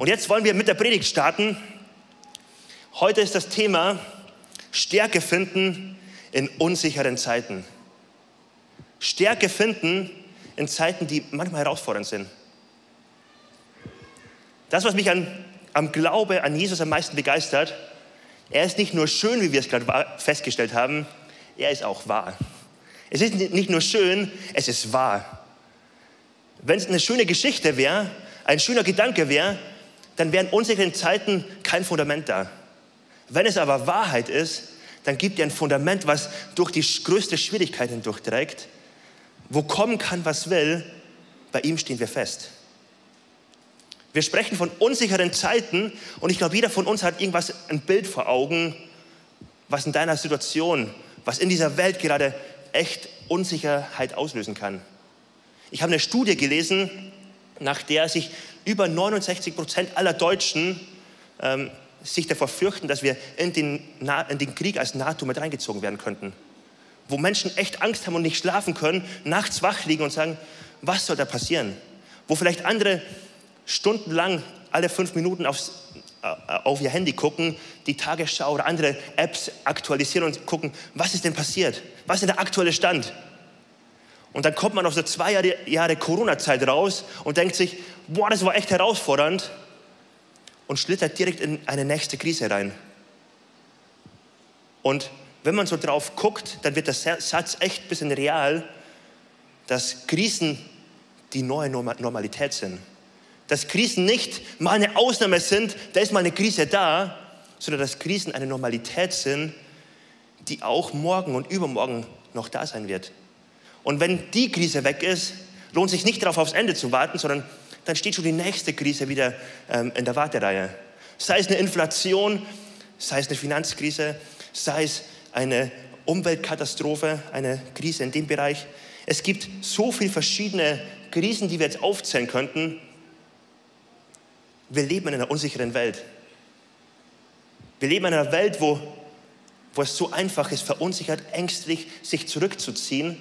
Und jetzt wollen wir mit der Predigt starten. Heute ist das Thema Stärke finden in unsicheren Zeiten. Stärke finden in Zeiten, die manchmal herausfordernd sind. Das, was mich an, am Glaube an Jesus am meisten begeistert, er ist nicht nur schön, wie wir es gerade festgestellt haben, er ist auch wahr. Es ist nicht nur schön, es ist wahr. Wenn es eine schöne Geschichte wäre, ein schöner Gedanke wäre, dann wären unsicheren Zeiten kein Fundament da. Wenn es aber Wahrheit ist, dann gibt er ein Fundament, was durch die größte Schwierigkeit hindurchträgt. Wo kommen kann, was will, bei ihm stehen wir fest. Wir sprechen von unsicheren Zeiten und ich glaube, jeder von uns hat irgendwas, ein Bild vor Augen, was in deiner Situation, was in dieser Welt gerade echt Unsicherheit auslösen kann. Ich habe eine Studie gelesen, nach der sich über 69 Prozent aller Deutschen ähm, sich davor fürchten, dass wir in den, in den Krieg als NATO mit reingezogen werden könnten. Wo Menschen echt Angst haben und nicht schlafen können, nachts wach liegen und sagen, was soll da passieren? Wo vielleicht andere stundenlang alle fünf Minuten aufs, äh, auf ihr Handy gucken, die Tagesschau oder andere Apps aktualisieren und gucken, was ist denn passiert? Was ist der aktuelle Stand? Und dann kommt man aus der zwei Jahre, Jahre Corona-Zeit raus und denkt sich, boah, das war echt herausfordernd und schlittert direkt in eine nächste Krise rein. Und wenn man so drauf guckt, dann wird der Satz echt ein bisschen real, dass Krisen die neue Normalität sind. Dass Krisen nicht mal eine Ausnahme sind, da ist mal eine Krise da, sondern dass Krisen eine Normalität sind, die auch morgen und übermorgen noch da sein wird. Und wenn die Krise weg ist, lohnt sich nicht darauf aufs Ende zu warten, sondern dann steht schon die nächste Krise wieder ähm, in der Wartereihe. Sei es eine Inflation, sei es eine Finanzkrise, sei es eine Umweltkatastrophe, eine Krise in dem Bereich. Es gibt so viele verschiedene Krisen, die wir jetzt aufzählen könnten. Wir leben in einer unsicheren Welt. Wir leben in einer Welt, wo, wo es so einfach ist, verunsichert, ängstlich, sich zurückzuziehen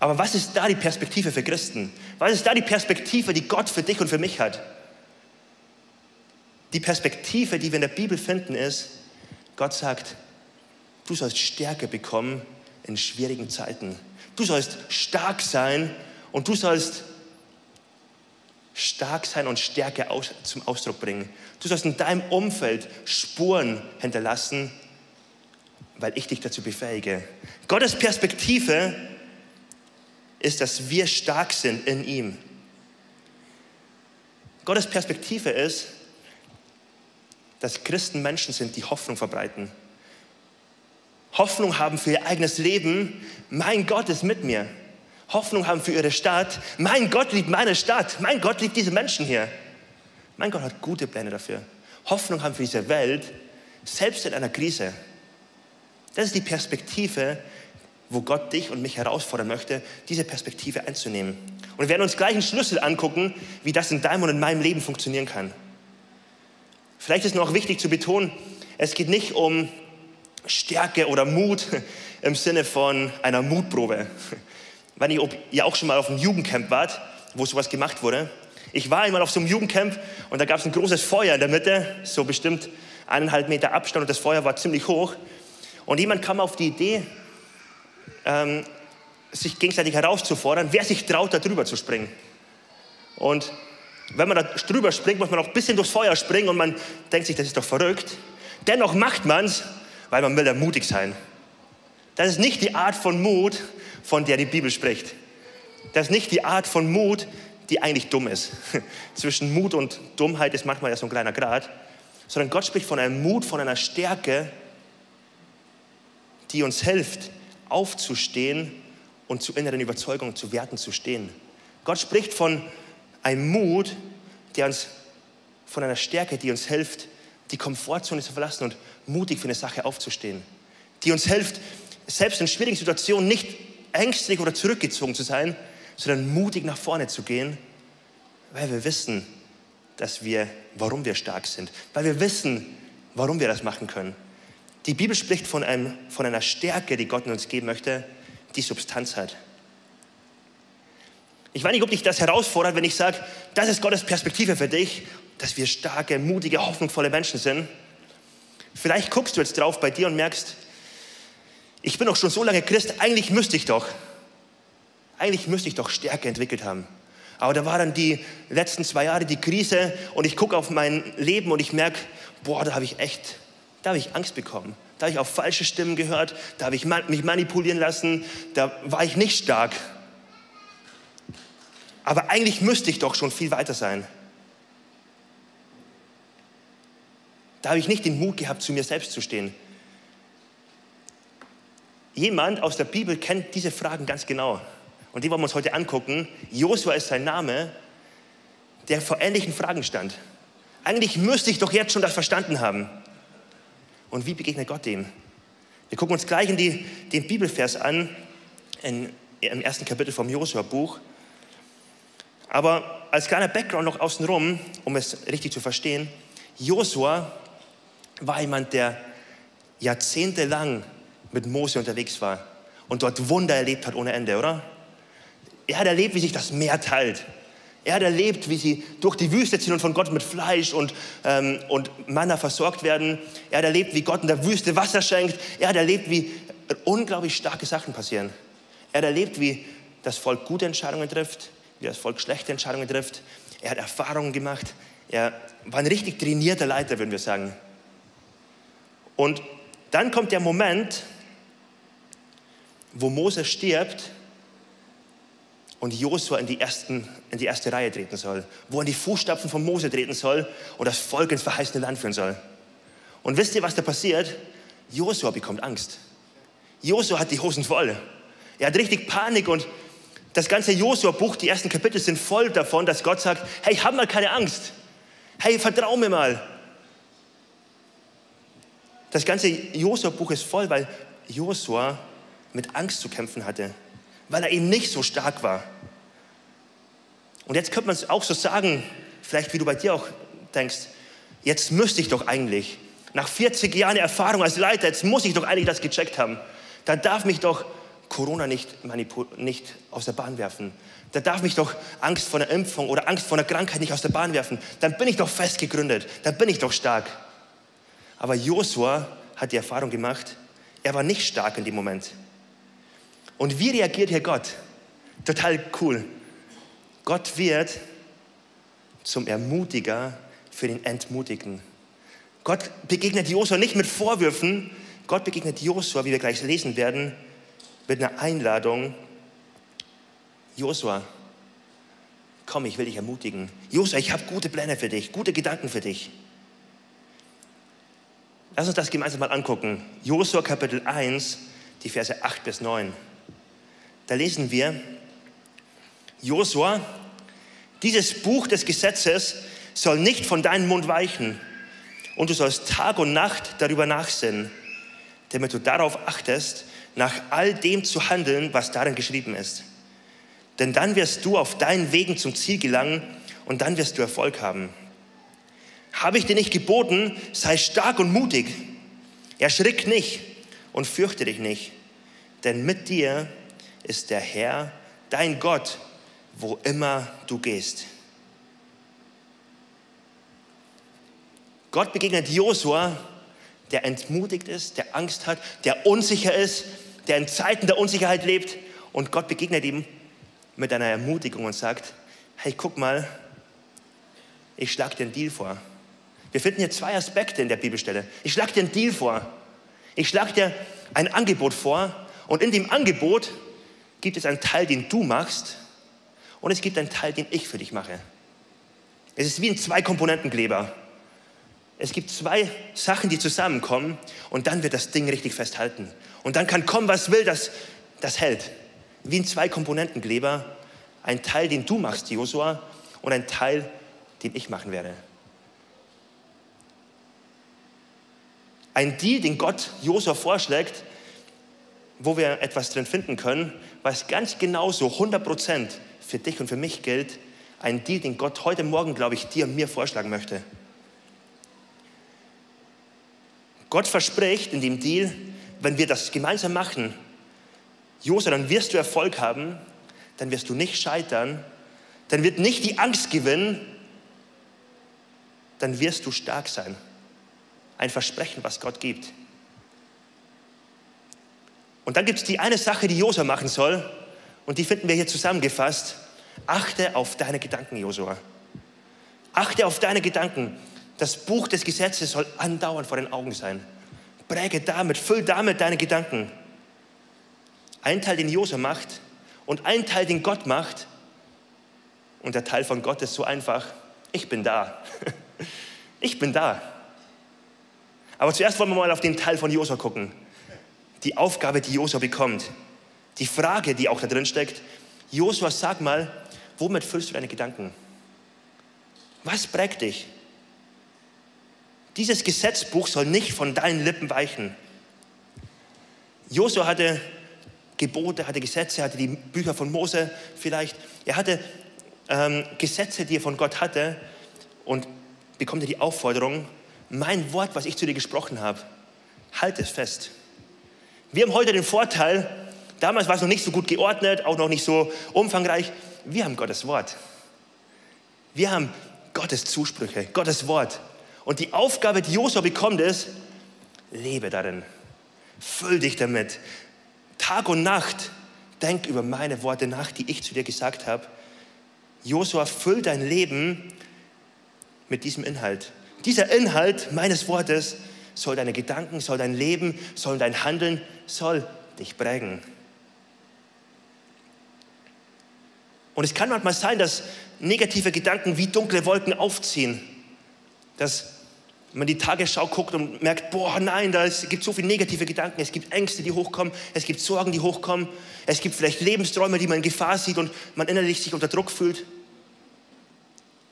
aber was ist da die Perspektive für Christen? Was ist da die Perspektive, die Gott für dich und für mich hat? Die Perspektive, die wir in der Bibel finden, ist, Gott sagt, du sollst Stärke bekommen in schwierigen Zeiten. Du sollst stark sein und du sollst stark sein und Stärke aus, zum Ausdruck bringen. Du sollst in deinem Umfeld Spuren hinterlassen, weil ich dich dazu befähige. Gottes Perspektive ist, dass wir stark sind in ihm. Gottes Perspektive ist, dass Christen Menschen sind, die Hoffnung verbreiten. Hoffnung haben für ihr eigenes Leben. Mein Gott ist mit mir. Hoffnung haben für ihre Stadt. Mein Gott liebt meine Stadt. Mein Gott liebt diese Menschen hier. Mein Gott hat gute Pläne dafür. Hoffnung haben für diese Welt, selbst in einer Krise. Das ist die Perspektive, wo Gott dich und mich herausfordern möchte, diese Perspektive einzunehmen. Und wir werden uns gleich einen Schlüssel angucken, wie das in deinem und in meinem Leben funktionieren kann. Vielleicht ist noch wichtig zu betonen, es geht nicht um Stärke oder Mut im Sinne von einer Mutprobe. Weiß nicht, ob ihr auch schon mal auf einem Jugendcamp wart, wo sowas gemacht wurde. Ich war einmal auf so einem Jugendcamp und da gab es ein großes Feuer in der Mitte, so bestimmt eineinhalb Meter Abstand und das Feuer war ziemlich hoch. Und jemand kam auf die Idee, ähm, sich gegenseitig herauszufordern, wer sich traut, da drüber zu springen. Und wenn man da drüber springt, muss man auch ein bisschen durchs Feuer springen und man denkt sich, das ist doch verrückt. Dennoch macht man es, weil man will ja mutig sein. Das ist nicht die Art von Mut, von der die Bibel spricht. Das ist nicht die Art von Mut, die eigentlich dumm ist. Zwischen Mut und Dummheit ist manchmal ja so ein kleiner Grad. Sondern Gott spricht von einem Mut, von einer Stärke, die uns hilft, aufzustehen und zu inneren Überzeugungen, zu Werten zu stehen. Gott spricht von einem Mut, der uns, von einer Stärke, die uns hilft, die Komfortzone zu verlassen und mutig für eine Sache aufzustehen. Die uns hilft, selbst in schwierigen Situationen nicht ängstlich oder zurückgezogen zu sein, sondern mutig nach vorne zu gehen, weil wir wissen, dass wir, warum wir stark sind, weil wir wissen, warum wir das machen können. Die Bibel spricht von, einem, von einer Stärke, die Gott uns geben möchte, die Substanz hat. Ich weiß nicht, ob dich das herausfordert, wenn ich sage, das ist Gottes Perspektive für dich, dass wir starke, mutige, hoffnungsvolle Menschen sind. Vielleicht guckst du jetzt drauf bei dir und merkst, ich bin doch schon so lange Christ, eigentlich müsste ich doch, eigentlich müsste ich doch Stärke entwickelt haben. Aber da war dann die letzten zwei Jahre die Krise und ich gucke auf mein Leben und ich merke, boah, da habe ich echt, da habe ich Angst bekommen. Da habe ich auf falsche Stimmen gehört, da habe ich mich manipulieren lassen, da war ich nicht stark. Aber eigentlich müsste ich doch schon viel weiter sein. Da habe ich nicht den Mut gehabt, zu mir selbst zu stehen. Jemand aus der Bibel kennt diese Fragen ganz genau. Und die wollen wir uns heute angucken. Josua ist sein Name, der vor ähnlichen Fragen stand. Eigentlich müsste ich doch jetzt schon das verstanden haben. Und wie begegnet Gott dem? Wir gucken uns gleich in die, den Bibelvers an, in, im ersten Kapitel vom Josua-Buch. Aber als kleiner Background noch außenrum, um es richtig zu verstehen, Josua war jemand, der jahrzehntelang mit Mose unterwegs war und dort Wunder erlebt hat ohne Ende, oder? Er hat erlebt, wie sich das Meer teilt. Er hat erlebt, wie sie durch die Wüste ziehen und von Gott mit Fleisch und, ähm, und Manna versorgt werden. Er hat erlebt, wie Gott in der Wüste Wasser schenkt. Er hat erlebt, wie unglaublich starke Sachen passieren. Er hat erlebt, wie das Volk gute Entscheidungen trifft, wie das Volk schlechte Entscheidungen trifft. Er hat Erfahrungen gemacht. Er war ein richtig trainierter Leiter, würden wir sagen. Und dann kommt der Moment, wo Mose stirbt und Josua in die, in die erste Reihe treten soll, wo er in die Fußstapfen von Mose treten soll und das Volk ins verheißene Land führen soll. Und wisst ihr, was da passiert? Josua bekommt Angst. Josua hat die Hosen voll. Er hat richtig Panik und das ganze Josua-Buch, die ersten Kapitel sind voll davon, dass Gott sagt, hey, hab mal keine Angst. Hey, vertrau mir mal. Das ganze Josua-Buch ist voll, weil Josua mit Angst zu kämpfen hatte weil er eben nicht so stark war. Und jetzt könnte man es auch so sagen, vielleicht wie du bei dir auch denkst, jetzt müsste ich doch eigentlich, nach 40 Jahren Erfahrung als Leiter, jetzt muss ich doch eigentlich das gecheckt haben. Da darf mich doch Corona nicht, nicht aus der Bahn werfen. Da darf mich doch Angst vor einer Impfung oder Angst vor einer Krankheit nicht aus der Bahn werfen. Dann bin ich doch fest gegründet. Dann bin ich doch stark. Aber Josua hat die Erfahrung gemacht, er war nicht stark in dem Moment. Und wie reagiert hier Gott? Total cool. Gott wird zum Ermutiger für den Entmutigten. Gott begegnet Josua nicht mit Vorwürfen, Gott begegnet Josua, wie wir gleich lesen werden, mit einer Einladung. Josua, komm, ich will dich ermutigen. Josua, ich habe gute Pläne für dich, gute Gedanken für dich. Lass uns das gemeinsam mal angucken. Josua Kapitel 1, die Verse 8 bis 9. Da lesen wir, Josua, dieses Buch des Gesetzes soll nicht von deinem Mund weichen und du sollst Tag und Nacht darüber nachsinnen, damit du darauf achtest, nach all dem zu handeln, was darin geschrieben ist. Denn dann wirst du auf deinen Wegen zum Ziel gelangen und dann wirst du Erfolg haben. Habe ich dir nicht geboten, sei stark und mutig. Erschrick nicht und fürchte dich nicht, denn mit dir ist der Herr, dein Gott, wo immer du gehst. Gott begegnet Josua, der entmutigt ist, der Angst hat, der unsicher ist, der in Zeiten der Unsicherheit lebt. Und Gott begegnet ihm mit einer Ermutigung und sagt, hey, guck mal, ich schlage dir einen Deal vor. Wir finden hier zwei Aspekte in der Bibelstelle. Ich schlage dir einen Deal vor. Ich schlage dir ein Angebot vor. Und in dem Angebot gibt es einen Teil, den du machst und es gibt einen Teil, den ich für dich mache. Es ist wie ein Zwei-Komponenten-Kleber. Es gibt zwei Sachen, die zusammenkommen und dann wird das Ding richtig festhalten. Und dann kann kommen, was will, das, das hält. Wie ein Zwei-Komponenten-Kleber. Ein Teil, den du machst, Josua, und ein Teil, den ich machen werde. Ein Deal, den Gott Josua vorschlägt, wo wir etwas drin finden können, was ganz genauso 100% für dich und für mich gilt, ein Deal, den Gott heute Morgen, glaube ich, dir und mir vorschlagen möchte. Gott verspricht in dem Deal, wenn wir das gemeinsam machen, Josef, dann wirst du Erfolg haben, dann wirst du nicht scheitern, dann wird nicht die Angst gewinnen, dann wirst du stark sein. Ein Versprechen, was Gott gibt. Und dann gibt es die eine Sache, die Josua machen soll, und die finden wir hier zusammengefasst. Achte auf deine Gedanken, Josua. Achte auf deine Gedanken. Das Buch des Gesetzes soll andauernd vor den Augen sein. Präge damit, füll damit deine Gedanken. Ein Teil, den Josua macht und ein Teil, den Gott macht. Und der Teil von Gott ist so einfach, ich bin da. Ich bin da. Aber zuerst wollen wir mal auf den Teil von Josua gucken. Die Aufgabe, die Josua bekommt. Die Frage, die auch da drin steckt. Josua, sag mal, womit füllst du deine Gedanken? Was prägt dich? Dieses Gesetzbuch soll nicht von deinen Lippen weichen. Josua hatte Gebote, hatte Gesetze, hatte die Bücher von Mose vielleicht. Er hatte ähm, Gesetze, die er von Gott hatte und bekommt er die Aufforderung, mein Wort, was ich zu dir gesprochen habe, halt es fest. Wir haben heute den Vorteil, damals war es noch nicht so gut geordnet, auch noch nicht so umfangreich. Wir haben Gottes Wort. Wir haben Gottes Zusprüche, Gottes Wort. Und die Aufgabe, die Josua bekommt, ist, lebe darin. Füll dich damit. Tag und Nacht denk über meine Worte nach, die ich zu dir gesagt habe. Josua, füll dein Leben mit diesem Inhalt. Dieser Inhalt meines Wortes soll deine Gedanken, soll dein Leben, soll dein Handeln, soll dich prägen. Und es kann manchmal sein, dass negative Gedanken wie dunkle Wolken aufziehen. Dass man die Tagesschau guckt und merkt, boah, nein, da ist, gibt so viele negative Gedanken, es gibt Ängste, die hochkommen, es gibt Sorgen, die hochkommen, es gibt vielleicht Lebensträume, die man in Gefahr sieht und man innerlich sich unter Druck fühlt.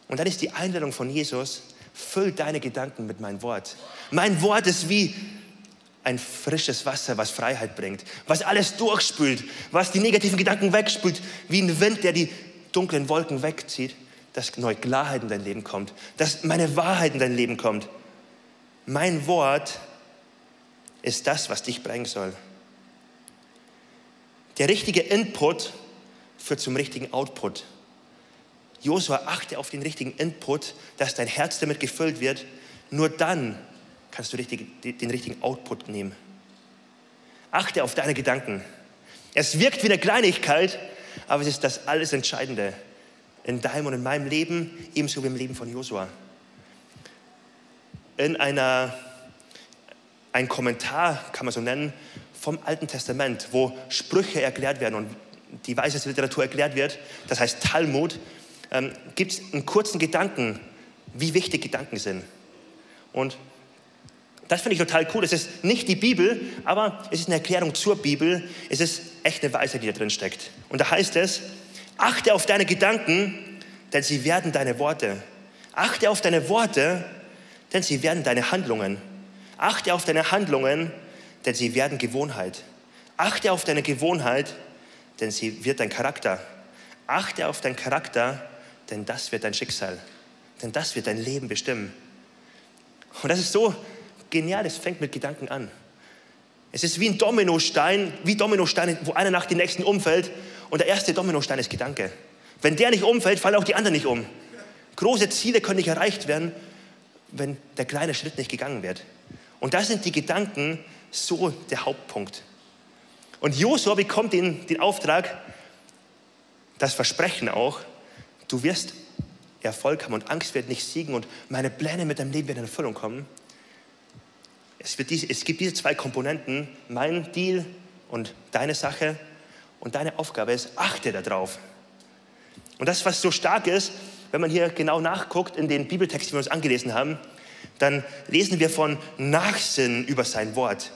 Und dann ist die Einladung von Jesus, füll deine Gedanken mit meinem Wort. Mein Wort ist wie ein frisches Wasser, was Freiheit bringt, was alles durchspült, was die negativen Gedanken wegspült, wie ein Wind, der die dunklen Wolken wegzieht, dass neue Klarheit in dein Leben kommt, dass meine Wahrheit in dein Leben kommt. Mein Wort ist das, was dich bringen soll. Der richtige Input führt zum richtigen Output. Josua, achte auf den richtigen Input, dass dein Herz damit gefüllt wird. Nur dann kannst du den richtigen Output nehmen. Achte auf deine Gedanken. Es wirkt wie eine Kleinigkeit, aber es ist das alles Entscheidende in deinem und in meinem Leben, ebenso wie im Leben von Josua. In einer, ein Kommentar, kann man so nennen, vom Alten Testament, wo Sprüche erklärt werden und die weiseste Literatur erklärt wird, das heißt Talmud, ähm, gibt es einen kurzen Gedanken, wie wichtig Gedanken sind. Und das finde ich total cool. Es ist nicht die Bibel, aber es ist eine Erklärung zur Bibel. Es ist echt eine Weisheit, die da drin steckt. Und da heißt es, achte auf deine Gedanken, denn sie werden deine Worte. Achte auf deine Worte, denn sie werden deine Handlungen. Achte auf deine Handlungen, denn sie werden Gewohnheit. Achte auf deine Gewohnheit, denn sie wird dein Charakter. Achte auf deinen Charakter, denn das wird dein Schicksal. Denn das wird dein Leben bestimmen. Und das ist so genial, es fängt mit Gedanken an. Es ist wie ein Dominostein, wie Dominosteine, wo einer nach dem nächsten umfällt und der erste Dominostein ist Gedanke. Wenn der nicht umfällt, fallen auch die anderen nicht um. Große Ziele können nicht erreicht werden, wenn der kleine Schritt nicht gegangen wird. Und da sind die Gedanken so der Hauptpunkt. Und Josua bekommt den, den Auftrag, das Versprechen auch, du wirst Erfolg haben und Angst wird nicht siegen und meine Pläne mit deinem Leben werden in Erfüllung kommen. Es, diese, es gibt diese zwei Komponenten, mein Deal und deine Sache. Und deine Aufgabe ist, achte darauf. Und das, was so stark ist, wenn man hier genau nachguckt in den Bibeltext, die wir uns angelesen haben, dann lesen wir von Nachsinn über sein Wort.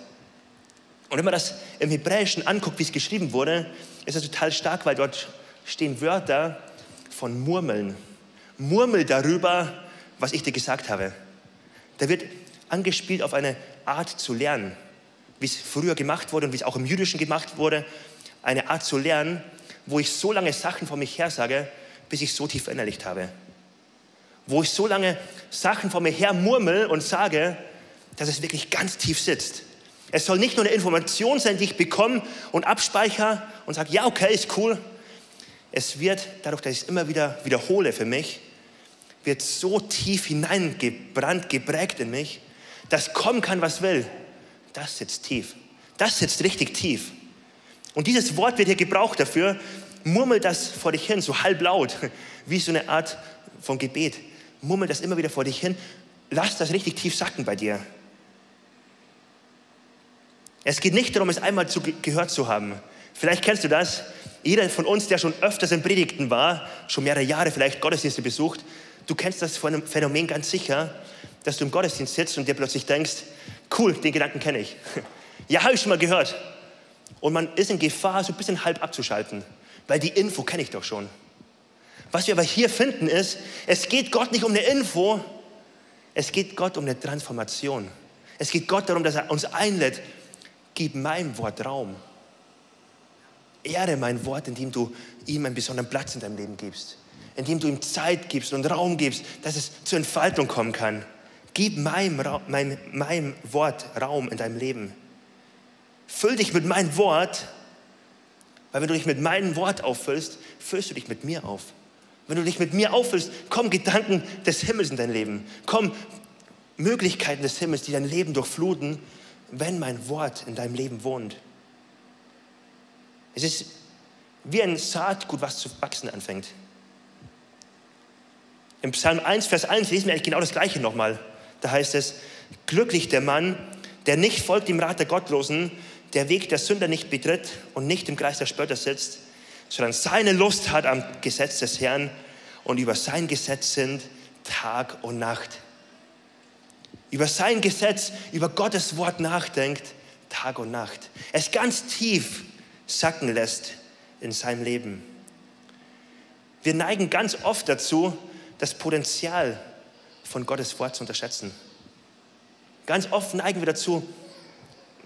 Und wenn man das im Hebräischen anguckt, wie es geschrieben wurde, ist es total stark, weil dort stehen Wörter von Murmeln. Murmel darüber, was ich dir gesagt habe. Da wird angespielt auf eine Art zu lernen, wie es früher gemacht wurde und wie es auch im Jüdischen gemacht wurde. Eine Art zu lernen, wo ich so lange Sachen von mich her sage, bis ich so tief verinnerlicht habe. Wo ich so lange Sachen von mir her murmel und sage, dass es wirklich ganz tief sitzt. Es soll nicht nur eine Information sein, die ich bekomme und abspeichere und sage, ja, okay, ist cool. Es wird, dadurch, dass ich es immer wieder wiederhole für mich, wird so tief hineingebrannt, geprägt in mich, dass kommen kann, was will. Das sitzt tief. Das sitzt richtig tief. Und dieses Wort wird hier gebraucht dafür. Murmel das vor dich hin, so halblaut, wie so eine Art von Gebet. Murmel das immer wieder vor dich hin. Lass das richtig tief sacken bei dir. Es geht nicht darum, es einmal zu, gehört zu haben. Vielleicht kennst du das. Jeder von uns, der schon öfters in Predigten war, schon mehrere Jahre vielleicht Gottesdienste besucht, du kennst das Phänomen ganz sicher, dass du im Gottesdienst sitzt und dir plötzlich denkst, cool, den Gedanken kenne ich. Ja, habe ich schon mal gehört. Und man ist in Gefahr, so ein bisschen halb abzuschalten, weil die Info kenne ich doch schon. Was wir aber hier finden ist, es geht Gott nicht um eine Info, es geht Gott um eine Transformation. Es geht Gott darum, dass er uns einlädt, gib meinem Wort Raum. Ehre mein Wort, indem du ihm einen besonderen Platz in deinem Leben gibst. Indem du ihm Zeit gibst und Raum gibst, dass es zur Entfaltung kommen kann. Gib meinem, meinem, meinem Wort Raum in deinem Leben. Füll dich mit meinem Wort, weil wenn du dich mit meinem Wort auffüllst, füllst du dich mit mir auf. Wenn du dich mit mir auffüllst, kommen Gedanken des Himmels in dein Leben. Kommen Möglichkeiten des Himmels, die dein Leben durchfluten, wenn mein Wort in deinem Leben wohnt. Es ist wie ein Saatgut, was zu wachsen anfängt. Im Psalm 1, Vers 1 lesen wir eigentlich genau das Gleiche nochmal. Da heißt es, glücklich der Mann, der nicht folgt dem Rat der Gottlosen, der Weg der Sünder nicht betritt und nicht im Kreis der Spötter sitzt, sondern seine Lust hat am Gesetz des Herrn und über sein Gesetz sind Tag und Nacht. Über sein Gesetz, über Gottes Wort nachdenkt, Tag und Nacht. Es ganz tief sacken lässt in seinem Leben. Wir neigen ganz oft dazu, das Potenzial von Gottes Wort zu unterschätzen. Ganz oft neigen wir dazu,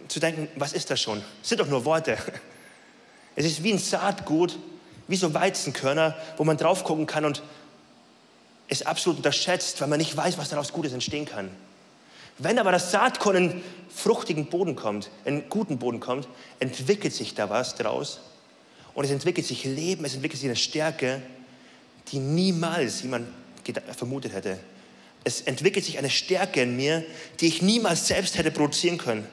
zu denken, was ist das schon? Es sind doch nur Worte. Es ist wie ein Saatgut, wie so Weizenkörner, wo man drauf gucken kann und es absolut unterschätzt, weil man nicht weiß, was daraus Gutes entstehen kann. Wenn aber das Saatkorn in fruchtigen Boden kommt, in guten Boden kommt, entwickelt sich da was draus und es entwickelt sich Leben, es entwickelt sich eine Stärke, die niemals jemand vermutet hätte. Es entwickelt sich eine Stärke in mir, die ich niemals selbst hätte produzieren können.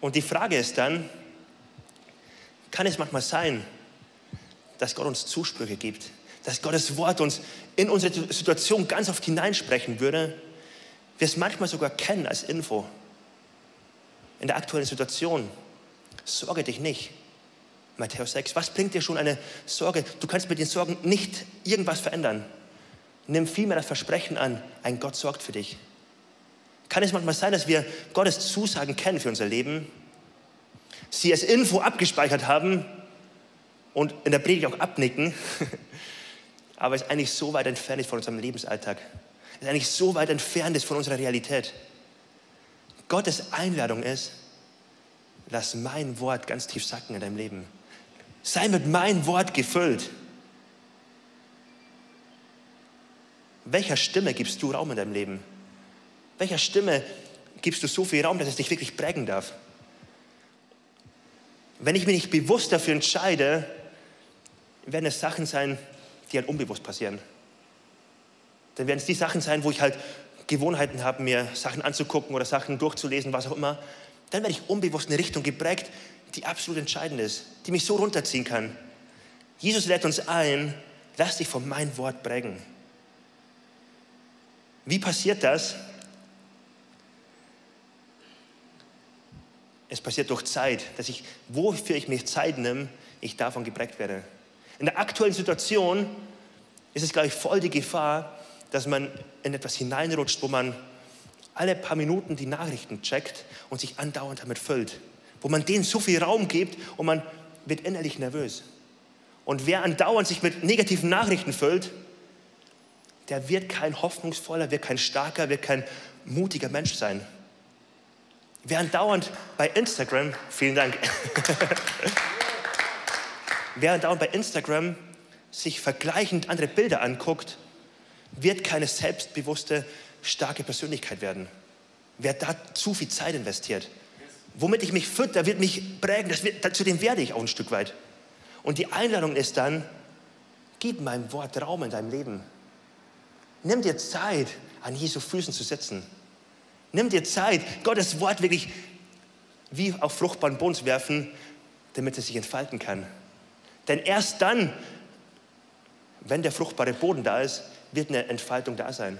Und die Frage ist dann, kann es manchmal sein, dass Gott uns Zusprüche gibt, dass Gottes Wort uns in unsere Situation ganz oft hineinsprechen würde, wir es manchmal sogar kennen als Info in der aktuellen Situation. Sorge dich nicht. Matthäus 6. Was bringt dir schon eine Sorge? Du kannst mit den Sorgen nicht irgendwas verändern. Nimm vielmehr das Versprechen an, ein Gott sorgt für dich. Kann es manchmal sein, dass wir Gottes Zusagen kennen für unser Leben, sie als Info abgespeichert haben und in der Predigt auch abnicken, aber es eigentlich so weit entfernt ist von unserem Lebensalltag. Es eigentlich so weit entfernt ist von unserer Realität. Gottes Einladung ist, lass mein Wort ganz tief sacken in deinem Leben. Sei mit meinem Wort gefüllt. Welcher Stimme gibst du Raum in deinem Leben? Welcher Stimme gibst du so viel Raum, dass es dich wirklich prägen darf? Wenn ich mich nicht bewusst dafür entscheide, werden es Sachen sein, die halt unbewusst passieren. Dann werden es die Sachen sein, wo ich halt Gewohnheiten habe, mir Sachen anzugucken oder Sachen durchzulesen, was auch immer. Dann werde ich unbewusst in eine Richtung geprägt, die absolut entscheidend ist, die mich so runterziehen kann. Jesus lädt uns ein, lass dich von meinem Wort prägen. Wie passiert das? Es passiert durch Zeit, dass ich, wofür ich mir Zeit nehme, ich davon geprägt werde. In der aktuellen Situation ist es, glaube ich, voll die Gefahr, dass man in etwas hineinrutscht, wo man alle paar Minuten die Nachrichten checkt und sich andauernd damit füllt. Wo man denen so viel Raum gibt und man wird innerlich nervös. Und wer andauernd sich mit negativen Nachrichten füllt, der wird kein hoffnungsvoller, wird kein starker, wird kein mutiger Mensch sein. Wer andauernd bei Instagram, vielen Dank, wer andauernd bei Instagram sich vergleichend andere Bilder anguckt, wird keine selbstbewusste, starke Persönlichkeit werden. wer da zu viel Zeit investiert. Womit ich mich fütter, wird mich prägen, das wird, zu dem werde ich auch ein Stück weit. Und die Einladung ist dann, gib meinem Wort Raum in deinem Leben. Nimm dir Zeit, an Jesu Füßen zu sitzen. Nimm dir Zeit, Gottes Wort wirklich wie auf fruchtbaren Boden zu werfen, damit es sich entfalten kann. Denn erst dann, wenn der fruchtbare Boden da ist, wird eine Entfaltung da sein.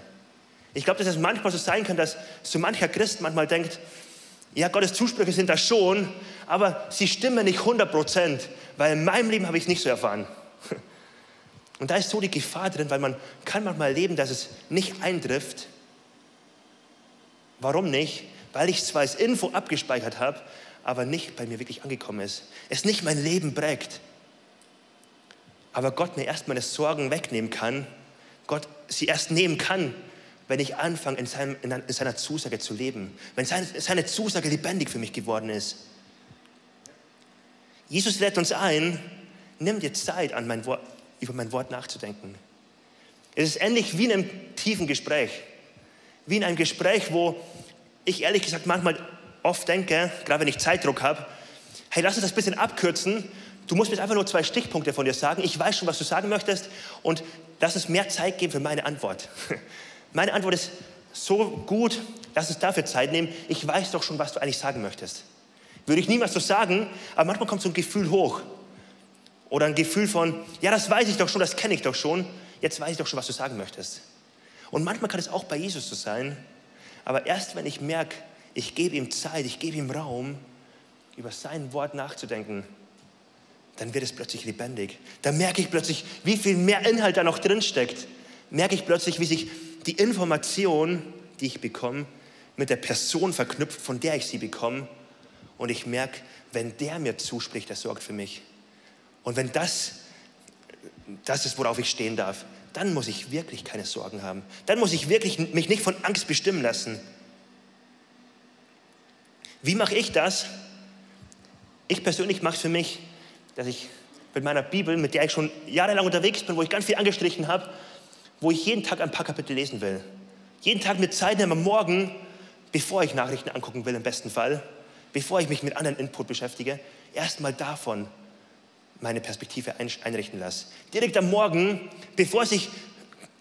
Ich glaube, dass es manchmal so sein kann, dass so mancher Christ manchmal denkt, ja, Gottes Zusprüche sind da schon, aber sie stimmen nicht 100 Prozent, weil in meinem Leben habe ich es nicht so erfahren. Und da ist so die Gefahr drin, weil man kann manchmal erleben, dass es nicht eintrifft. Warum nicht? Weil ich es zwar als Info abgespeichert habe, aber nicht bei mir wirklich angekommen ist. Es nicht mein Leben prägt. Aber Gott mir erst meine Sorgen wegnehmen kann, Gott sie erst nehmen kann, wenn ich anfange, in, seinem, in seiner Zusage zu leben. Wenn seine, seine Zusage lebendig für mich geworden ist. Jesus lädt uns ein, nimm dir Zeit, an mein Wort, über mein Wort nachzudenken. Es ist ähnlich wie in einem tiefen Gespräch. Wie in einem Gespräch, wo ich ehrlich gesagt manchmal oft denke, gerade wenn ich Zeitdruck habe, hey, lass uns das ein bisschen abkürzen. Du musst mir einfach nur zwei Stichpunkte von dir sagen. Ich weiß schon, was du sagen möchtest und lass uns mehr Zeit geben für meine Antwort. Meine Antwort ist so gut, lass uns dafür Zeit nehmen. Ich weiß doch schon, was du eigentlich sagen möchtest. Würde ich niemals so sagen, aber manchmal kommt so ein Gefühl hoch. Oder ein Gefühl von, ja, das weiß ich doch schon, das kenne ich doch schon. Jetzt weiß ich doch schon, was du sagen möchtest. Und manchmal kann es auch bei Jesus so sein. Aber erst wenn ich merke, ich gebe ihm Zeit, ich gebe ihm Raum, über sein Wort nachzudenken, dann wird es plötzlich lebendig. Dann merke ich plötzlich, wie viel mehr Inhalt da noch drin steckt. Merke ich plötzlich, wie sich die Information, die ich bekomme, mit der Person verknüpft, von der ich sie bekomme. Und ich merke, wenn der mir zuspricht, der sorgt für mich. Und wenn das das ist, worauf ich stehen darf, dann muss ich wirklich keine Sorgen haben. Dann muss ich wirklich mich nicht von Angst bestimmen lassen. Wie mache ich das? Ich persönlich mache es für mich, dass ich mit meiner Bibel, mit der ich schon jahrelang unterwegs bin, wo ich ganz viel angestrichen habe, wo ich jeden Tag ein paar Kapitel lesen will. Jeden Tag mit Zeit nehmen am Morgen, bevor ich Nachrichten angucken will, im besten Fall, bevor ich mich mit anderen Input beschäftige, erstmal davon meine Perspektive einrichten lasse. Direkt am Morgen, bevor sich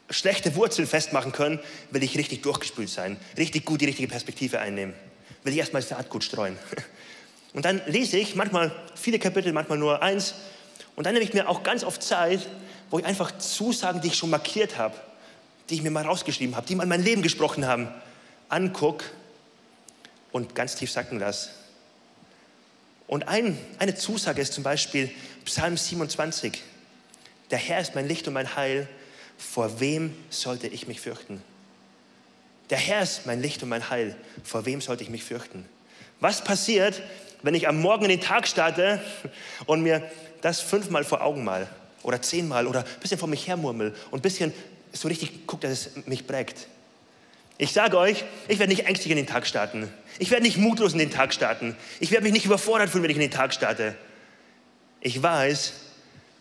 schlechte Wurzeln festmachen können, will ich richtig durchgespült sein, richtig gut die richtige Perspektive einnehmen. Will ich erstmal Saatgut streuen. Und dann lese ich manchmal viele Kapitel, manchmal nur eins. Und dann nehme ich mir auch ganz oft Zeit, wo ich einfach Zusagen, die ich schon markiert habe, die ich mir mal rausgeschrieben habe, die mal in mein Leben gesprochen haben, angucke und ganz tief sacken lasse. Und ein, eine Zusage ist zum Beispiel Psalm 27. Der Herr ist mein Licht und mein Heil. Vor wem sollte ich mich fürchten? Der Herr ist mein Licht und mein Heil. Vor wem sollte ich mich fürchten? Was passiert, wenn ich am Morgen in den Tag starte und mir das fünfmal vor Augen mal oder zehnmal oder ein bisschen vor mich hermurmel und ein bisschen so richtig guckt, dass es mich prägt. Ich sage euch, ich werde nicht ängstlich in den Tag starten. Ich werde nicht mutlos in den Tag starten. Ich werde mich nicht überfordert fühlen, wenn ich in den Tag starte. Ich weiß,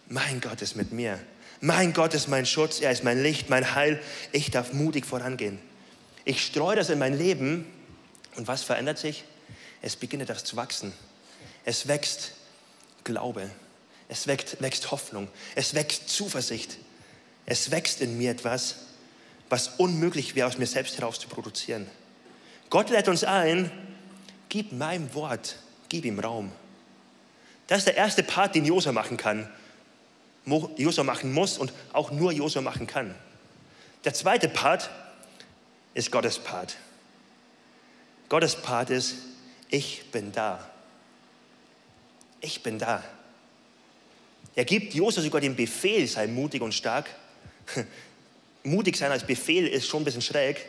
mein Gott ist mit mir. Mein Gott ist mein Schutz, er ist mein Licht, mein Heil. Ich darf mutig vorangehen. Ich streue das in mein Leben und was verändert sich? Es beginnt etwas zu wachsen. Es wächst Glaube. Es wächst, wächst Hoffnung. Es wächst Zuversicht. Es wächst in mir etwas, was unmöglich wäre, aus mir selbst heraus zu produzieren. Gott lädt uns ein, gib meinem Wort, gib ihm Raum. Das ist der erste Part, den Josua machen kann. Josua machen muss und auch nur Josua machen kann. Der zweite Part ist Gottes Part. Gottes Part ist, ich bin da. Ich bin da. Er gibt Josua sogar den Befehl, sei mutig und stark. mutig sein als Befehl ist schon ein bisschen schräg.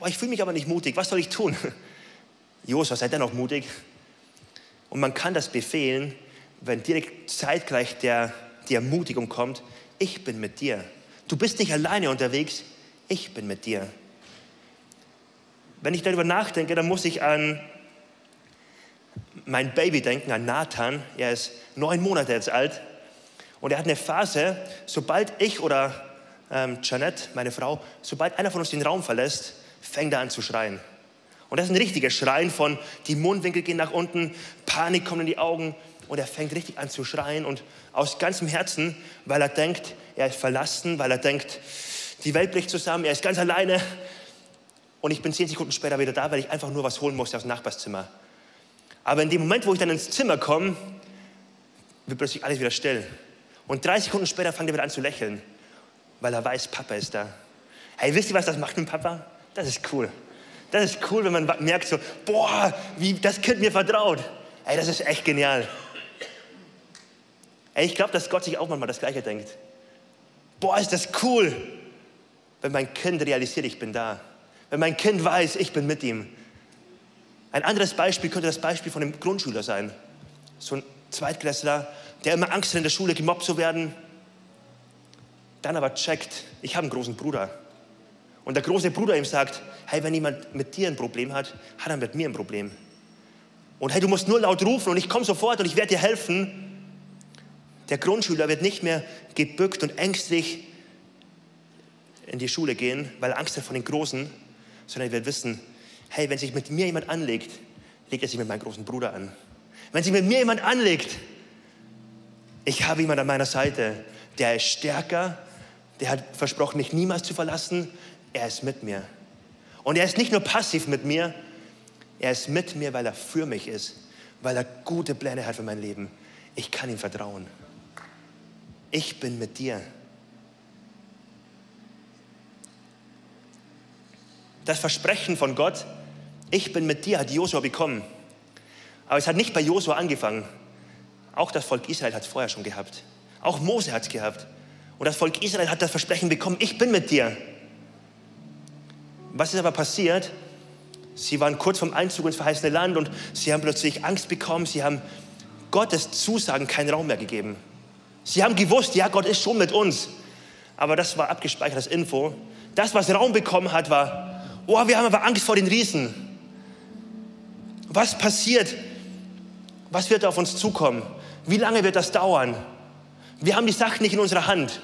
Boah, ich fühle mich aber nicht mutig. Was soll ich tun? Josua, sei dennoch mutig. Und man kann das befehlen, wenn direkt zeitgleich der, die Ermutigung kommt, ich bin mit dir. Du bist nicht alleine unterwegs, ich bin mit dir. Wenn ich darüber nachdenke, dann muss ich an mein Baby denken, an Nathan. Er ist neun Monate jetzt alt. Und er hat eine Phase, sobald ich oder ähm, Janette, meine Frau, sobald einer von uns den Raum verlässt, fängt er an zu schreien. Und das ist ein richtiger Schreien von, die Mundwinkel gehen nach unten, Panik kommt in die Augen und er fängt richtig an zu schreien und aus ganzem Herzen, weil er denkt, er ist verlassen, weil er denkt, die Welt bricht zusammen, er ist ganz alleine. Und ich bin zehn Sekunden später wieder da, weil ich einfach nur was holen musste aus dem Nachbarszimmer. Aber in dem Moment, wo ich dann ins Zimmer komme, wird plötzlich alles wieder still. Und drei Sekunden später fängt er wieder an zu lächeln, weil er weiß, Papa ist da. Hey, wisst ihr, was das macht mit Papa? Das ist cool. Das ist cool, wenn man merkt so, boah, wie das Kind mir vertraut. Ey, das ist echt genial. Ey, ich glaube, dass Gott sich auch manchmal das Gleiche denkt. Boah, ist das cool, wenn mein Kind realisiert, ich bin da. Wenn mein Kind weiß, ich bin mit ihm. Ein anderes Beispiel könnte das Beispiel von einem Grundschüler sein. So ein Zweitklässler, der immer Angst hat, in der Schule gemobbt zu werden. Dann aber checkt, ich habe einen großen Bruder. Und der große Bruder ihm sagt, hey, wenn jemand mit dir ein Problem hat, hat er mit mir ein Problem. Und hey, du musst nur laut rufen und ich komme sofort und ich werde dir helfen. Der Grundschüler wird nicht mehr gebückt und ängstlich in die Schule gehen, weil er Angst hat vor den Großen, sondern er wird wissen, hey, wenn sich mit mir jemand anlegt, legt er sich mit meinem großen Bruder an. Wenn sich mit mir jemand anlegt, ich habe jemand an meiner Seite, der ist stärker, der hat versprochen, mich niemals zu verlassen, er ist mit mir. Und er ist nicht nur passiv mit mir, er ist mit mir, weil er für mich ist, weil er gute Pläne hat für mein Leben. Ich kann ihm vertrauen ich bin mit dir. Das Versprechen von Gott, ich bin mit dir, hat Josua bekommen. Aber es hat nicht bei Josua angefangen. Auch das Volk Israel hat es vorher schon gehabt. Auch Mose hat es gehabt. Und das Volk Israel hat das Versprechen bekommen, ich bin mit dir. Was ist aber passiert? Sie waren kurz vom Einzug ins verheißene Land und sie haben plötzlich Angst bekommen. Sie haben Gottes Zusagen keinen Raum mehr gegeben. Sie haben gewusst, ja, Gott ist schon mit uns. Aber das war abgespeichertes Info. Das, was Raum bekommen hat, war, oh, wir haben aber Angst vor den Riesen. Was passiert? Was wird auf uns zukommen? Wie lange wird das dauern? Wir haben die Sachen nicht in unserer Hand.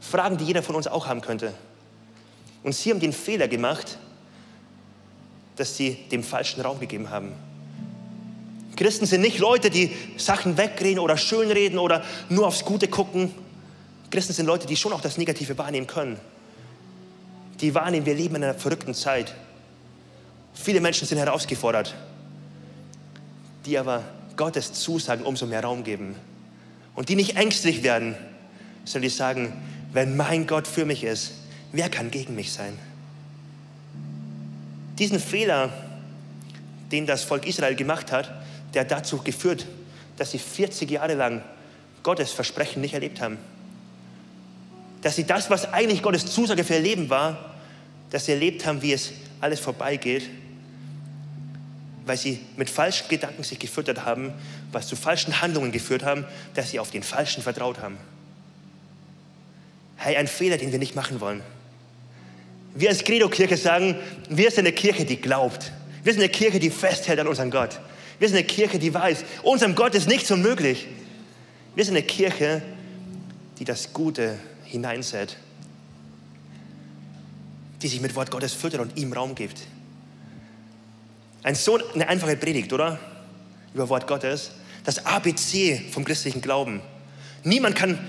Fragen, die jeder von uns auch haben könnte. Und sie haben den Fehler gemacht, dass sie dem falschen Raum gegeben haben. Christen sind nicht Leute, die Sachen wegreden oder schönreden oder nur aufs Gute gucken. Christen sind Leute, die schon auch das Negative wahrnehmen können. Die wahrnehmen, wir leben in einer verrückten Zeit. Viele Menschen sind herausgefordert, die aber Gottes Zusagen umso mehr Raum geben. Und die nicht ängstlich werden, sondern die sagen, wenn mein Gott für mich ist, wer kann gegen mich sein? Diesen Fehler, den das Volk Israel gemacht hat, der hat dazu geführt, dass sie 40 Jahre lang Gottes Versprechen nicht erlebt haben. Dass sie das, was eigentlich Gottes Zusage für ihr Leben war, dass sie erlebt haben, wie es alles vorbeigeht, weil sie mit falschen Gedanken sich gefüttert haben, was zu falschen Handlungen geführt haben, dass sie auf den Falschen vertraut haben. Hey, ein Fehler, den wir nicht machen wollen. Wir als Credo-Kirche sagen, wir sind eine Kirche, die glaubt. Wir sind eine Kirche, die festhält an unseren Gott. Wir sind eine Kirche, die weiß, unserem Gott ist nichts unmöglich. Wir sind eine Kirche, die das Gute hineinsät, die sich mit Wort Gottes füttert und ihm Raum gibt. Ein so eine einfache Predigt, oder? Über Wort Gottes. Das ABC vom christlichen Glauben. Niemand kann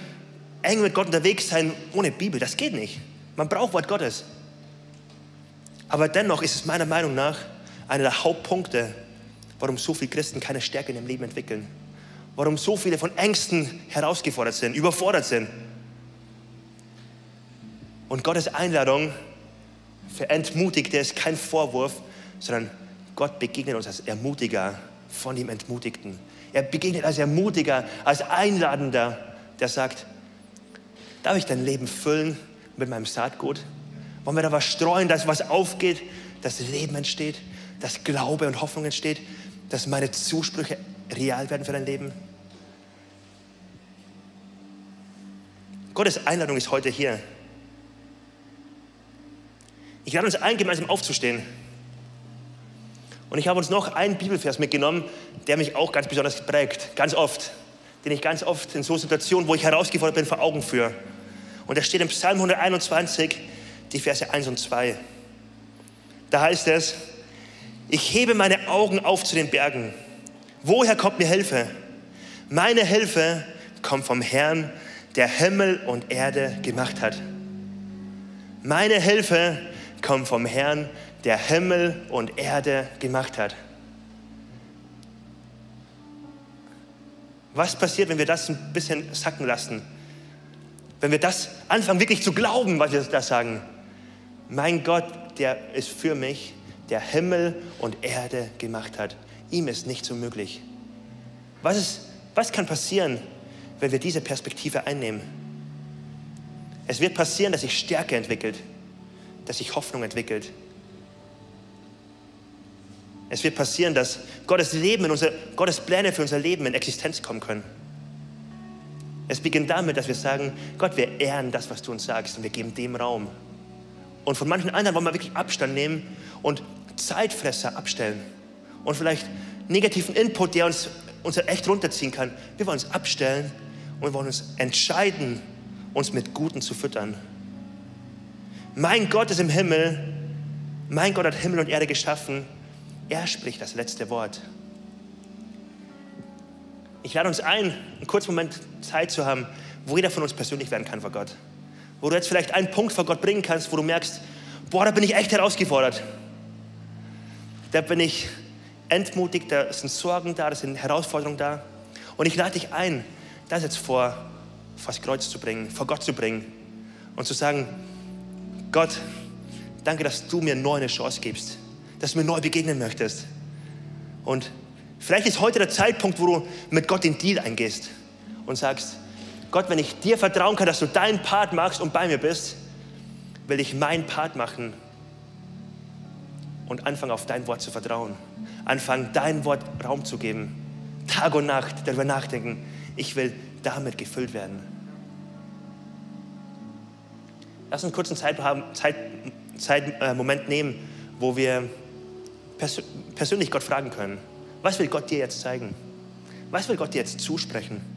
eng mit Gott unterwegs sein ohne Bibel. Das geht nicht. Man braucht Wort Gottes. Aber dennoch ist es meiner Meinung nach einer der Hauptpunkte warum so viele Christen keine Stärke in ihrem Leben entwickeln. Warum so viele von Ängsten herausgefordert sind, überfordert sind. Und Gottes Einladung für Entmutigte ist kein Vorwurf, sondern Gott begegnet uns als Ermutiger von dem Entmutigten. Er begegnet als Ermutiger, als Einladender, der sagt, darf ich dein Leben füllen mit meinem Saatgut? Wollen wir da was streuen, dass was aufgeht, dass Leben entsteht, dass Glaube und Hoffnung entsteht? dass meine Zusprüche real werden für dein Leben? Gottes Einladung ist heute hier. Ich lade uns ein, gemeinsam aufzustehen. Und ich habe uns noch einen Bibelvers mitgenommen, der mich auch ganz besonders prägt, ganz oft, den ich ganz oft in so Situationen, wo ich herausgefordert bin, vor Augen führe. Und der steht im Psalm 121, die Verse 1 und 2. Da heißt es, Ich hebe meine Augen auf zu den Bergen. Woher kommt mir Hilfe? Meine Hilfe kommt vom Herrn, der Himmel und Erde gemacht hat. Meine Hilfe kommt vom Herrn, der Himmel und Erde gemacht hat. Was passiert, wenn wir das ein bisschen sacken lassen? Wenn wir das anfangen wirklich zu glauben, was wir da sagen. Mein Gott, der ist für mich, der Himmel und Erde gemacht hat. Ihm ist nichts unmöglich. Was, ist, was kann passieren, wenn wir diese Perspektive einnehmen? Es wird passieren, dass sich Stärke entwickelt, dass sich Hoffnung entwickelt. Es wird passieren, dass Gottes Leben, in unser, Gottes Pläne für unser Leben in Existenz kommen können. Es beginnt damit, dass wir sagen, Gott, wir ehren das, was du uns sagst und wir geben dem Raum. Und von manchen anderen wollen wir wirklich Abstand nehmen und Zeitfresser abstellen. Und vielleicht negativen Input, der uns, uns echt runterziehen kann. Wir wollen uns abstellen und wir wollen uns entscheiden, uns mit Guten zu füttern. Mein Gott ist im Himmel. Mein Gott hat Himmel und Erde geschaffen. Er spricht das letzte Wort. Ich lade uns ein, einen kurzen Moment Zeit zu haben, wo jeder von uns persönlich werden kann vor Gott. Wo du jetzt vielleicht einen Punkt vor Gott bringen kannst, wo du merkst, boah, da bin ich echt herausgefordert. Da bin ich entmutigt, da sind Sorgen da, da sind Herausforderungen da. Und ich lade dich ein, das jetzt vor, vor das Kreuz zu bringen, vor Gott zu bringen und zu sagen, Gott, danke, dass du mir neu eine Chance gibst, dass du mir neu begegnen möchtest. Und vielleicht ist heute der Zeitpunkt, wo du mit Gott den Deal eingehst und sagst, Gott, wenn ich dir vertrauen kann, dass du deinen Part machst und bei mir bist, will ich meinen Part machen und anfangen auf dein Wort zu vertrauen. Anfangen dein Wort Raum zu geben. Tag und Nacht darüber nachdenken. Ich will damit gefüllt werden. Lass uns kurz einen Zeit, Zeit, Zeit, äh, nehmen, wo wir pers persönlich Gott fragen können. Was will Gott dir jetzt zeigen? Was will Gott dir jetzt zusprechen?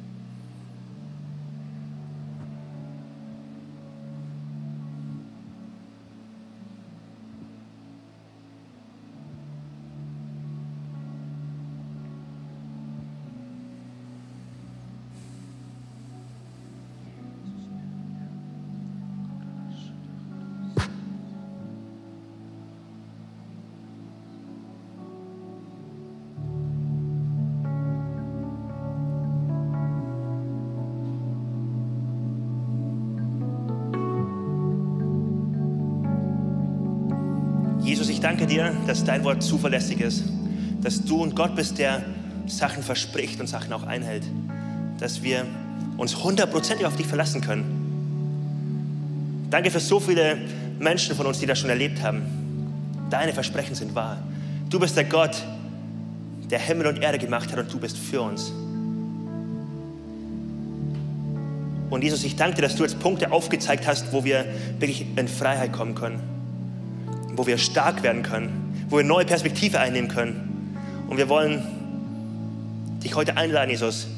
Dass dein Wort zuverlässig ist, dass du und Gott bist, der Sachen verspricht und Sachen auch einhält, dass wir uns hundertprozentig auf dich verlassen können. Danke für so viele Menschen von uns, die das schon erlebt haben. Deine Versprechen sind wahr. Du bist der Gott, der Himmel und Erde gemacht hat und du bist für uns. Und Jesus, ich danke dir, dass du jetzt Punkte aufgezeigt hast, wo wir wirklich in Freiheit kommen können wo wir stark werden können, wo wir neue Perspektive einnehmen können. Und wir wollen dich heute einladen, Jesus.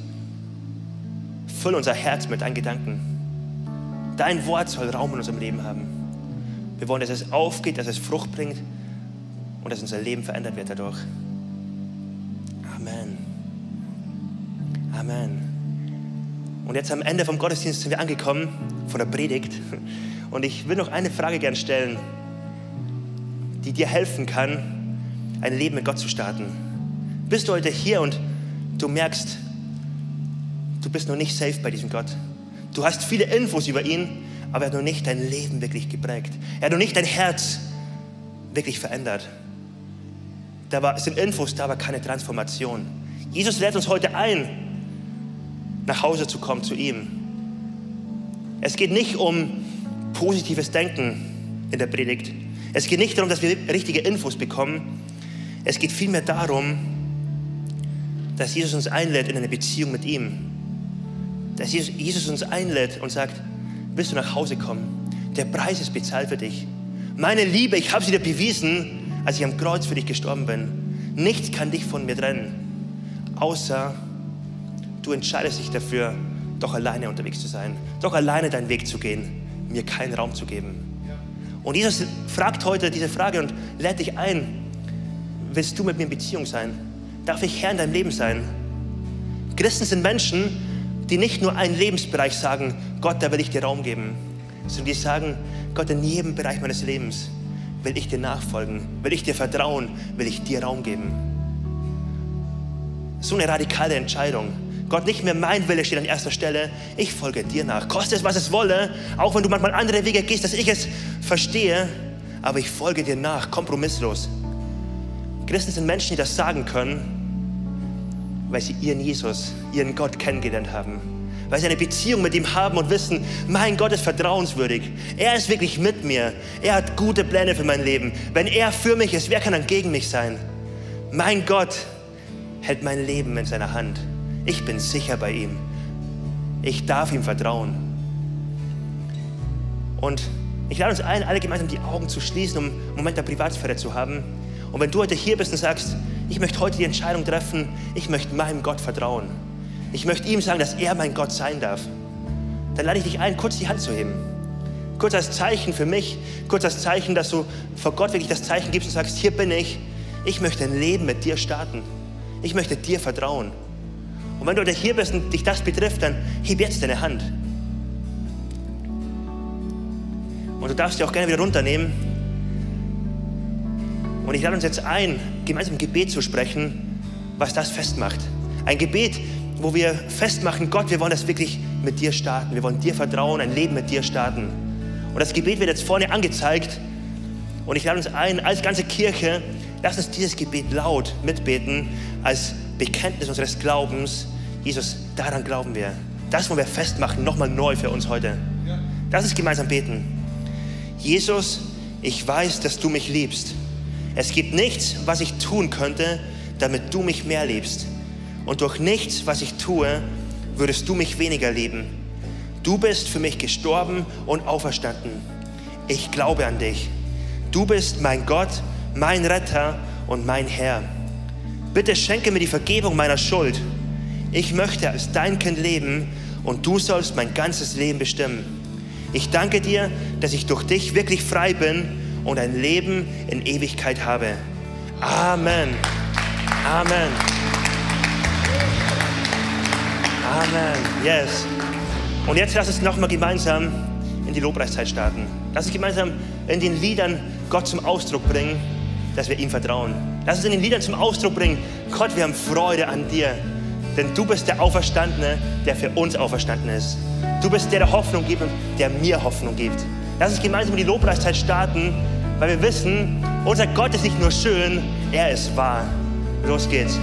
Füll unser Herz mit deinen Gedanken. Dein Wort soll Raum in unserem Leben haben. Wir wollen, dass es aufgeht, dass es Frucht bringt und dass unser Leben verändert wird dadurch. Amen. Amen. Und jetzt am Ende vom Gottesdienst sind wir angekommen, von der Predigt. Und ich will noch eine Frage gern stellen die dir helfen kann, ein Leben mit Gott zu starten. Bist du heute hier und du merkst, du bist noch nicht safe bei diesem Gott. Du hast viele Infos über ihn, aber er hat noch nicht dein Leben wirklich geprägt. Er hat noch nicht dein Herz wirklich verändert. Da war, sind Infos, da war keine Transformation. Jesus lädt uns heute ein, nach Hause zu kommen zu ihm. Es geht nicht um positives Denken in der Predigt. Es geht nicht darum, dass wir richtige Infos bekommen. Es geht vielmehr darum, dass Jesus uns einlädt in eine Beziehung mit ihm. Dass Jesus uns einlädt und sagt, willst du nach Hause kommen? Der Preis ist bezahlt für dich. Meine Liebe, ich habe sie dir bewiesen, als ich am Kreuz für dich gestorben bin. Nichts kann dich von mir trennen, außer du entscheidest dich dafür, doch alleine unterwegs zu sein, doch alleine deinen Weg zu gehen, mir keinen Raum zu geben. Und Jesus fragt heute diese Frage und lädt dich ein. willst du mit mir in Beziehung sein? Darf ich Herr in deinem Leben sein? Christen sind Menschen, die nicht nur einen Lebensbereich sagen, Gott, da will ich dir Raum geben, sondern die sagen, Gott, in jedem Bereich meines Lebens will ich dir nachfolgen, will ich dir vertrauen, will ich dir Raum geben. So eine radikale Entscheidung. Gott, nicht mehr mein Wille steht an erster Stelle, ich folge dir nach. Koste es, was es wolle, auch wenn du manchmal andere Wege gehst, dass ich es verstehe, aber ich folge dir nach, kompromisslos. Christen sind Menschen, die das sagen können, weil sie ihren Jesus, ihren Gott kennengelernt haben. Weil sie eine Beziehung mit ihm haben und wissen, mein Gott ist vertrauenswürdig. Er ist wirklich mit mir. Er hat gute Pläne für mein Leben. Wenn er für mich ist, wer kann dann gegen mich sein? Mein Gott hält mein Leben in seiner Hand. Ich bin sicher bei ihm. Ich darf ihm vertrauen. Und ich lade uns ein, alle gemeinsam die Augen zu schließen, um einen Moment der Privatsphäre zu haben. Und wenn du heute hier bist und sagst, ich möchte heute die Entscheidung treffen, ich möchte meinem Gott vertrauen. Ich möchte ihm sagen, dass er mein Gott sein darf. Dann lade ich dich ein, kurz die Hand zu heben. Kurz als Zeichen für mich, kurz als Zeichen, dass du vor Gott wirklich das Zeichen gibst und sagst, hier bin ich. Ich möchte ein Leben mit dir starten. Ich möchte dir vertrauen. Und wenn du heute hier bist und dich das betrifft, dann heb jetzt deine Hand. Und du darfst sie auch gerne wieder runternehmen. Und ich lade uns jetzt ein, gemeinsam ein Gebet zu sprechen, was das festmacht. Ein Gebet, wo wir festmachen, Gott, wir wollen das wirklich mit dir starten. Wir wollen dir vertrauen, ein Leben mit dir starten. Und das Gebet wird jetzt vorne angezeigt. Und ich lade uns ein, als ganze Kirche, lass uns dieses Gebet laut mitbeten, als Bekenntnis unseres Glaubens. Jesus, daran glauben wir. Das wollen wir festmachen, nochmal neu für uns heute. Das ist gemeinsam beten. Jesus, ich weiß, dass du mich liebst. Es gibt nichts, was ich tun könnte, damit du mich mehr liebst. Und durch nichts, was ich tue, würdest du mich weniger lieben. Du bist für mich gestorben und auferstanden. Ich glaube an dich. Du bist mein Gott, mein Retter und mein Herr. Bitte schenke mir die Vergebung meiner Schuld. Ich möchte als dein Kind leben und du sollst mein ganzes Leben bestimmen. Ich danke dir, dass ich durch dich wirklich frei bin und ein Leben in Ewigkeit habe. Amen. Amen. Amen. Yes. Und jetzt lass uns nochmal gemeinsam in die Lobpreiszeit starten. Lass uns gemeinsam in den Liedern Gott zum Ausdruck bringen, dass wir ihm vertrauen. Lass uns in den Liedern zum Ausdruck bringen, Gott, wir haben Freude an dir. Denn du bist der Auferstandene, der für uns auferstanden ist. Du bist der, der Hoffnung gibt und der mir Hoffnung gibt. Lass uns gemeinsam in die Lobpreiszeit starten, weil wir wissen, unser Gott ist nicht nur schön, er ist wahr. Los geht's.